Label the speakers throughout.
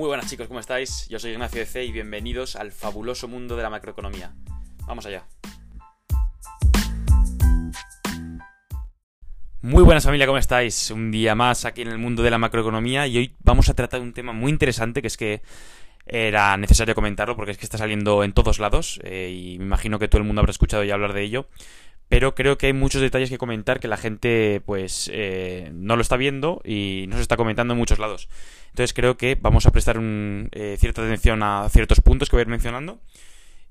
Speaker 1: Muy buenas chicos, ¿cómo estáis? Yo soy Ignacio C y bienvenidos al fabuloso mundo de la macroeconomía. Vamos allá. Muy buenas familia, ¿cómo estáis? Un día más aquí en el mundo de la macroeconomía y hoy vamos a tratar un tema muy interesante que es que era necesario comentarlo porque es que está saliendo en todos lados eh, y me imagino que todo el mundo habrá escuchado ya hablar de ello pero creo que hay muchos detalles que comentar que la gente pues eh, no lo está viendo y no se está comentando en muchos lados. Entonces creo que vamos a prestar eh, cierta atención a ciertos puntos que voy a ir mencionando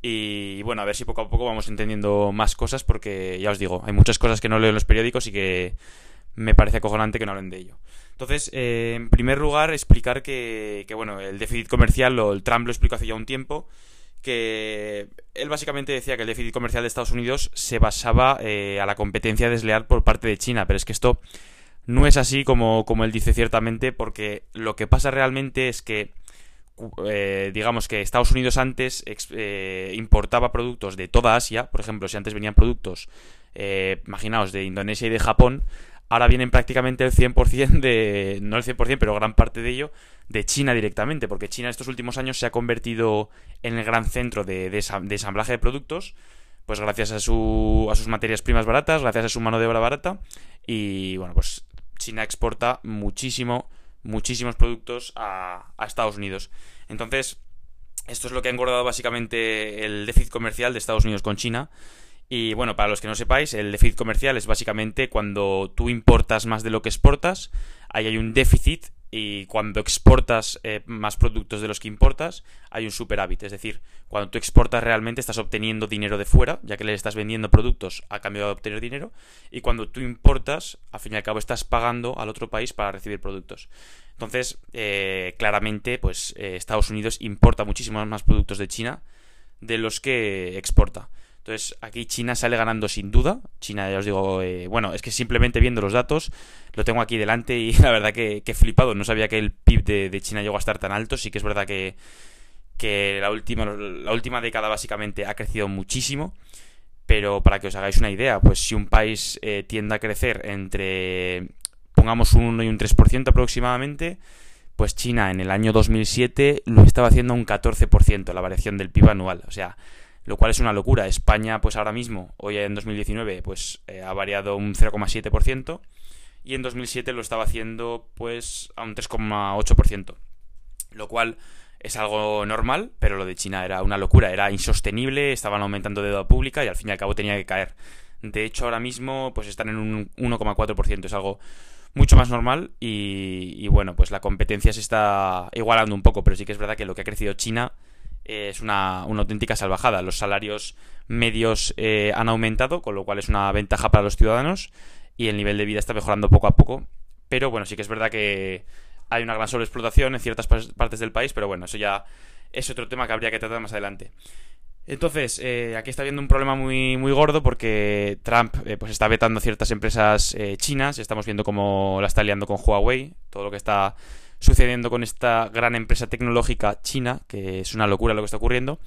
Speaker 1: y bueno, a ver si poco a poco vamos entendiendo más cosas porque ya os digo, hay muchas cosas que no leo en los periódicos y que me parece acojonante que no hablen de ello. Entonces, eh, en primer lugar, explicar que, que, bueno, el déficit comercial, o el Trump lo explicó hace ya un tiempo, que él básicamente decía que el déficit comercial de Estados Unidos se basaba eh, a la competencia desleal por parte de China, pero es que esto no es así como, como él dice ciertamente, porque lo que pasa realmente es que, eh, digamos que Estados Unidos antes eh, importaba productos de toda Asia, por ejemplo, si antes venían productos, imaginaos, de Indonesia y de Japón, ahora vienen prácticamente el 100% de, no el 100%, pero gran parte de ello, de China directamente, porque China estos últimos años se ha convertido en el gran centro de, de, ensamblaje de productos, pues gracias a, su, a sus materias primas baratas, gracias a su mano de obra barata, y bueno, pues China exporta muchísimo, muchísimos productos a, a Estados Unidos. Entonces, esto es lo que ha engordado básicamente el déficit comercial de Estados Unidos con China. Y bueno, para los que no sepáis, el déficit comercial es básicamente cuando tú importas más de lo que exportas, ahí hay un déficit y cuando exportas eh, más productos de los que importas, hay un superávit. Es decir, cuando tú exportas realmente estás obteniendo dinero de fuera, ya que le estás vendiendo productos a cambio de obtener dinero, y cuando tú importas, al fin y al cabo estás pagando al otro país para recibir productos. Entonces, eh, claramente, pues eh, Estados Unidos importa muchísimos más productos de China de los que exporta. Entonces, aquí China sale ganando sin duda. China, ya os digo, eh, bueno, es que simplemente viendo los datos, lo tengo aquí delante y la verdad que, flipado. No sabía que el PIB de, China llegó a estar tan alto. Sí que es verdad que, que la, última, la última década básicamente ha crecido muchísimo. Pero para que os hagáis una idea, pues si un país eh, tiende a crecer entre, pongamos un 1 y un 3% aproximadamente, pues China en el año 2007 lo estaba haciendo un 14%, la variación del PIB anual. O sea, lo cual es una locura. España, pues ahora mismo, hoy en 2019, pues eh, ha variado un 0,7% y en 2007 lo estaba haciendo pues a un 3,8%, lo cual es algo normal, pero lo de China era una locura, era insostenible, estaban aumentando deuda pública y al fin y al cabo tenía que caer. De hecho, ahora mismo pues están en un 1,4%, es algo mucho más normal y, y, bueno, pues la competencia se está igualando un poco, pero sí que es verdad que lo que ha crecido China es una, auténtica salvajada. Los salarios medios eh, han aumentado, con lo cual es una ventaja para los ciudadanos y el nivel de vida está mejorando poco a poco. Pero bueno, sí que es verdad que hay una gran sobreexplotación en ciertas partes del país, pero bueno, eso ya es otro tema que habría que tratar más adelante. Entonces, eh, aquí está habiendo un problema muy, muy gordo porque Trump eh, pues está vetando ciertas empresas chinas. Estamos viendo cómo la está liando con Huawei, todo lo que está sucediendo con esta gran empresa tecnológica china, que es una locura lo que está ocurriendo.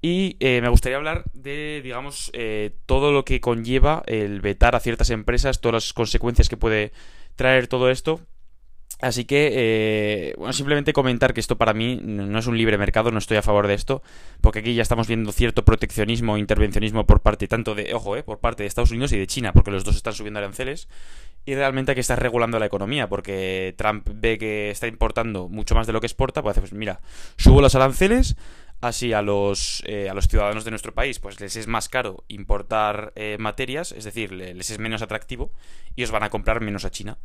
Speaker 1: Y eh, me gustaría hablar de, digamos, eh, todo lo que conlleva el vetar a ciertas empresas, todas las consecuencias que puede traer todo esto. Así que, eh, bueno, simplemente comentar que esto para mí no es un libre mercado, no estoy a favor de esto, porque aquí ya estamos viendo cierto proteccionismo e intervencionismo por parte tanto de, ojo, eh, por parte de Estados Unidos y de China, porque los dos están subiendo aranceles, y realmente aquí está regulando la economía, porque Trump ve que está importando mucho más de lo que exporta, pues pues mira, subo los aranceles, así a los, eh, a los ciudadanos de nuestro país pues les es más caro importar eh, materias, es decir, les es menos atractivo y os van a comprar menos a China.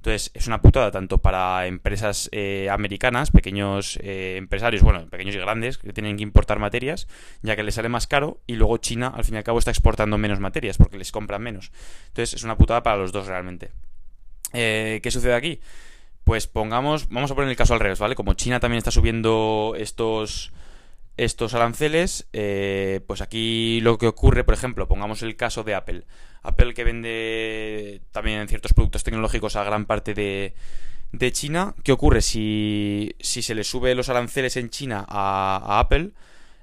Speaker 1: Entonces es una putada tanto para empresas eh, americanas, pequeños empresarios, bueno, pequeños y grandes, que tienen que importar materias, ya que les sale más caro, y luego China al fin y al cabo está exportando menos materias porque les compran menos. Entonces es una putada para los dos realmente. ¿Qué sucede aquí? Pues pongamos, vamos a poner el caso al revés, ¿vale? Como China también está subiendo estos estos aranceles, eh, pues aquí lo que ocurre, por ejemplo, pongamos el caso de Apple. Apple que vende también ciertos productos tecnológicos a gran parte de, de China. ¿Qué ocurre si, si se le sube los aranceles en China a, Apple?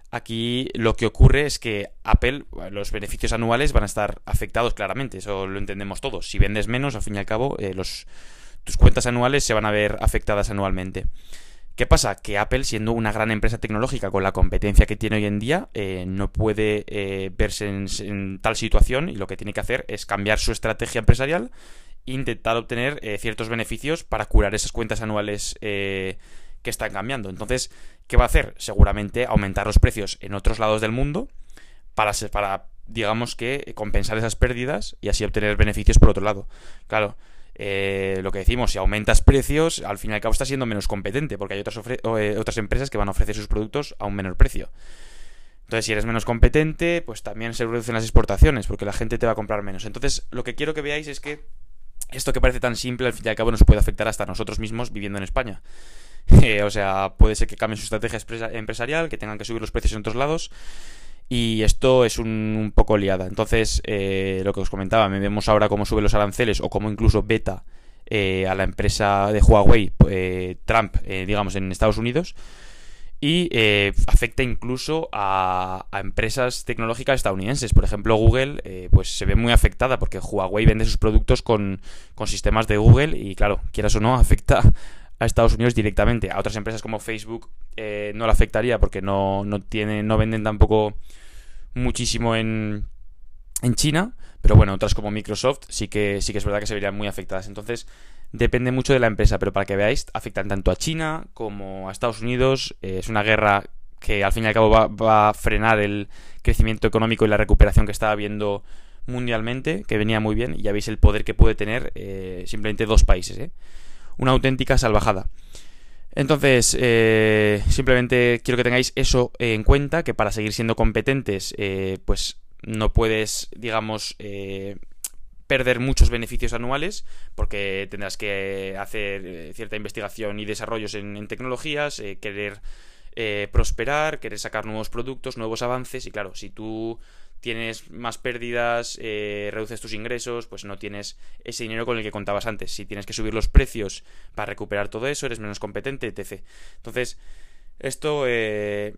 Speaker 1: Aquí lo que ocurre es que Apple, los beneficios anuales van a estar afectados claramente, eso lo entendemos todos. Si vendes menos, al fin y al cabo, eh, los, tus cuentas anuales se van a ver afectadas anualmente. ¿Qué pasa? Que Apple, siendo una gran empresa tecnológica con la competencia que tiene hoy en día, eh, no puede eh, verse en, tal situación y lo que tiene que hacer es cambiar su estrategia empresarial e intentar obtener eh, ciertos beneficios para curar esas cuentas anuales que están cambiando. Entonces, ¿qué va a hacer? Seguramente aumentar los precios en otros lados del mundo para, para digamos que, compensar esas pérdidas y así obtener beneficios por otro lado. Claro eh, lo que decimos, si aumentas precios, al fin y al cabo estás siendo menos competente, porque hay otras, eh, otras empresas que van a ofrecer sus productos a un menor precio. Entonces, si eres menos competente, pues también se reducen las exportaciones, porque la gente te va a comprar menos. Entonces, lo que quiero que veáis es que esto que parece tan simple, al fin y al cabo nos puede afectar hasta nosotros mismos viviendo en España. Eh, o sea, puede ser que cambien su estrategia empresarial, que tengan que subir los precios en otros lados. Y esto es un, poco liada. Entonces, eh, lo que os comentaba, vemos ahora cómo suben los aranceles o cómo incluso beta eh, a la empresa de Huawei, eh, Trump, digamos, en Estados Unidos. Y afecta incluso a, empresas tecnológicas estadounidenses. Por ejemplo, Google, pues se ve muy afectada porque Huawei vende sus productos con, con sistemas de Google y, claro, quieras o no, afecta a Estados Unidos directamente. A otras empresas como Facebook eh, no le afectaría porque no, no, no venden tampoco muchísimo en, en China. Pero bueno, otras como Microsoft sí que, sí que es verdad que se verían muy afectadas. Entonces, depende mucho de la empresa. Pero para que veáis, afectan tanto a China como a Estados Unidos. Eh, es una guerra que al fin y al cabo va, a frenar el crecimiento económico y la recuperación que estaba habiendo mundialmente, que venía muy bien. Y ya veis el poder que puede tener eh, simplemente dos países. ¿eh? Una auténtica salvajada. Entonces, eh, simplemente quiero que tengáis eso en cuenta, que para seguir siendo competentes, eh, pues no puedes, digamos, eh, perder muchos beneficios anuales, porque tendrás que hacer cierta investigación y desarrollos en tecnologías, querer prosperar, querer sacar nuevos productos, nuevos avances, y claro, si tú tienes más pérdidas, eh, reduces tus ingresos, pues no tienes ese dinero con el que contabas antes. Si tienes que subir los precios para recuperar todo eso, eres menos competente, etc. Entonces, esto, eh,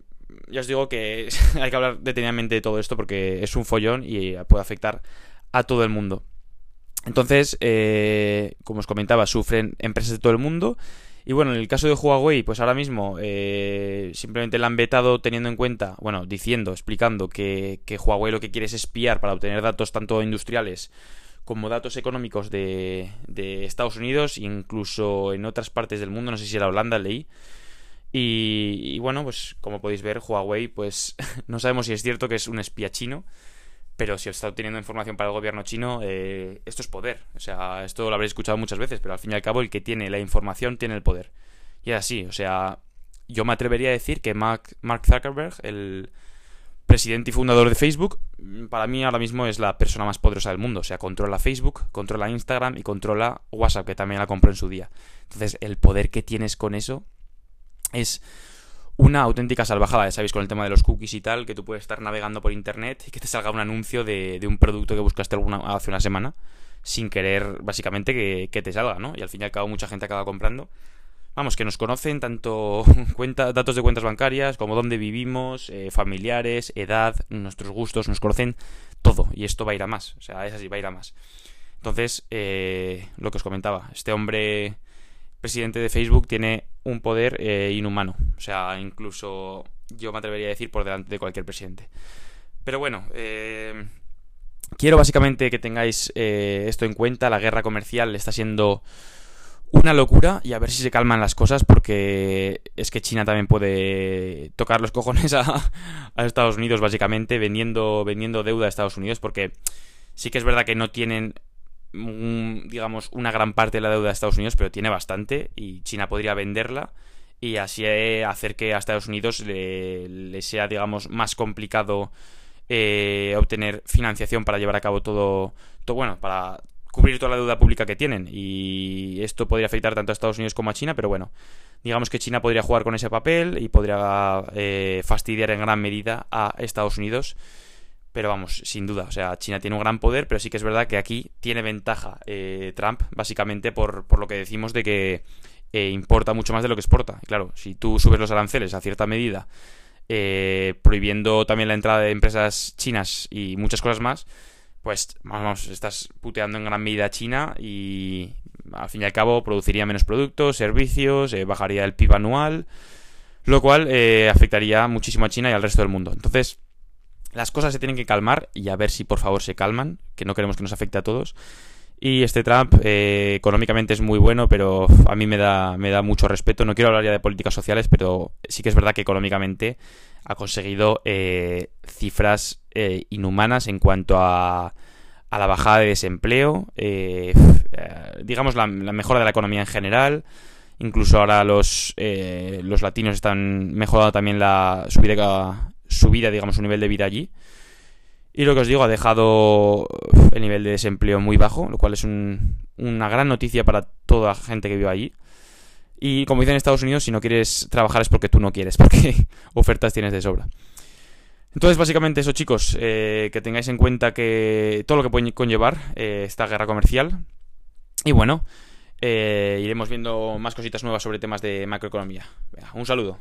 Speaker 1: ya os digo que hay que hablar detenidamente de todo esto porque es un follón y puede afectar a todo el mundo. Entonces, eh, como os comentaba, sufren empresas de todo el mundo y bueno, en el caso de Huawei, pues ahora mismo eh, simplemente la han vetado teniendo en cuenta, bueno, diciendo, explicando que, Huawei lo que quiere es espiar para obtener datos tanto industriales como datos económicos de, Estados Unidos, incluso en otras partes del mundo, no sé si era Holanda, leí. Y, y bueno, pues como podéis ver, Huawei, pues no sabemos si es cierto que es un espía chino pero si está obteniendo información para el gobierno chino, eh, esto es poder. O sea, esto lo habréis escuchado muchas veces, pero al fin y al cabo el que tiene la información tiene el poder. Y es así, o sea, yo me atrevería a decir que Mark, Mark Zuckerberg, el presidente y fundador de Facebook, para mí ahora mismo es la persona más poderosa del mundo. O sea, controla Facebook, controla Instagram y controla WhatsApp, que también la compró en su día. Entonces, el poder que tienes con eso es una auténtica salvajada, ya sabéis, con el tema de los cookies y tal, que tú puedes estar navegando por internet y que te salga un anuncio de, un producto que buscaste hace una semana, sin querer, básicamente, que, te salga, ¿no? Y al fin y al cabo mucha gente acaba comprando. Vamos, que nos conocen tanto cuenta, datos de cuentas bancarias como dónde vivimos, eh, familiares, edad, nuestros gustos, nos conocen todo. Y esto va a ir a más, o sea, es así, va a ir a más. Entonces, eh, lo que os comentaba, este hombre presidente de Facebook tiene un poder eh, inhumano. O sea, incluso yo me atrevería a decir por delante de cualquier presidente. Pero bueno, eh, quiero básicamente que tengáis eh, esto en cuenta. La guerra comercial está siendo una locura y a ver si se calman las cosas porque es que China también puede tocar los cojones a, a Estados Unidos básicamente vendiendo, vendiendo deuda a Estados Unidos porque sí que es verdad que no tienen digamos, una gran parte de la deuda de Estados Unidos, pero tiene bastante y China podría venderla y así eh, hacer que a Estados Unidos le, sea, digamos, más complicado eh, obtener financiación para llevar a cabo todo, todo, bueno, para cubrir toda la deuda pública que tienen. Y esto podría afectar tanto a Estados Unidos como a China, pero bueno, digamos que China podría jugar con ese papel y podría eh, fastidiar en gran medida a Estados Unidos pero vamos, sin duda, o sea, China tiene un gran poder, pero sí que es verdad que aquí tiene ventaja eh, Trump, básicamente por, por, lo que decimos de que eh, importa mucho más de lo que exporta. claro, si tú subes los aranceles a cierta medida, eh, prohibiendo también la entrada de empresas chinas y muchas cosas más, pues vamos, estás puteando en gran medida a China y al fin y al cabo produciría menos productos, servicios, bajaría el PIB anual, lo cual afectaría muchísimo a China y al resto del mundo. Entonces, las cosas se tienen que calmar y a ver si por favor se calman, que no queremos que nos afecte a todos. Y este Trump eh, económicamente es muy bueno, pero a mí me da, me da mucho respeto. No quiero hablar ya de políticas sociales, pero sí que es verdad que económicamente ha conseguido eh, cifras eh, inhumanas en cuanto a, a, la bajada de desempleo, digamos la, mejora de la economía en general. Incluso ahora los, los latinos están mejorando también la subida, subida, digamos, su nivel de vida allí. Y lo que os digo, ha dejado el nivel de desempleo muy bajo, lo cual es una gran noticia para toda la gente que vive allí. Y como dicen en Estados Unidos, si no quieres trabajar es porque tú no quieres, porque ofertas tienes de sobra. Entonces, básicamente eso, chicos, eh, que tengáis en cuenta que todo lo que puede conllevar eh, esta guerra comercial. Y bueno, eh, iremos viendo más cositas nuevas sobre temas de macroeconomía. un saludo.